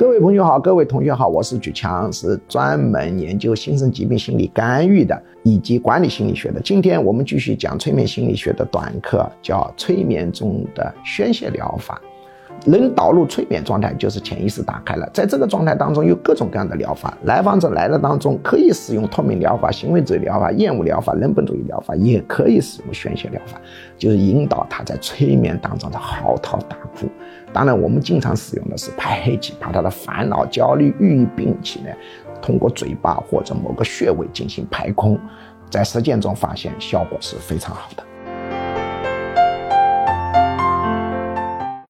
各位朋友好，各位同学好，我是举强，是专门研究新生疾病心理干预的，以及管理心理学的。今天我们继续讲催眠心理学的短课，叫催眠中的宣泄疗法。能导入催眠状态，就是潜意识打开了。在这个状态当中，有各种各样的疗法。来访者来的当中，可以使用透明疗法、行为主义疗法、厌恶疗法、人本主义疗法，也可以使用宣泄疗法，就是引导他在催眠当中的嚎啕大哭。当然，我们经常使用的是排黑气，把他的烦恼、焦虑、郁郁病气呢，通过嘴巴或者某个穴位进行排空。在实践中发现效果是非常好的。